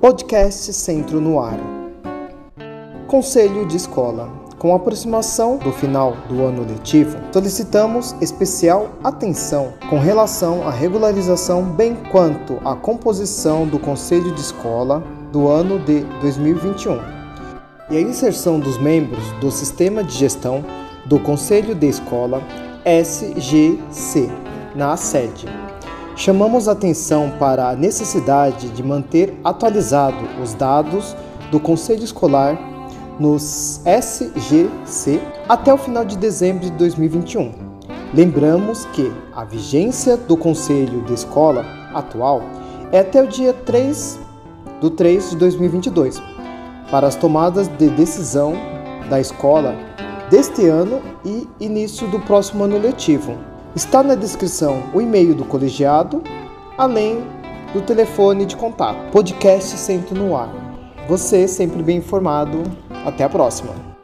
Podcast Centro no Ar. Conselho de Escola. Com a aproximação do final do ano letivo, solicitamos especial atenção com relação à regularização, bem quanto à composição do Conselho de Escola do ano de 2021 e a inserção dos membros do Sistema de Gestão do Conselho de Escola SGC na sede. Chamamos atenção para a necessidade de manter atualizado os dados do Conselho Escolar nos SGC até o final de dezembro de 2021. Lembramos que a vigência do Conselho de Escola atual é até o dia 3 do 3 de 2022 para as tomadas de decisão da escola deste ano e início do próximo ano letivo. Está na descrição o e-mail do colegiado, além do telefone de contato. Podcast sempre no ar. Você sempre bem informado. Até a próxima.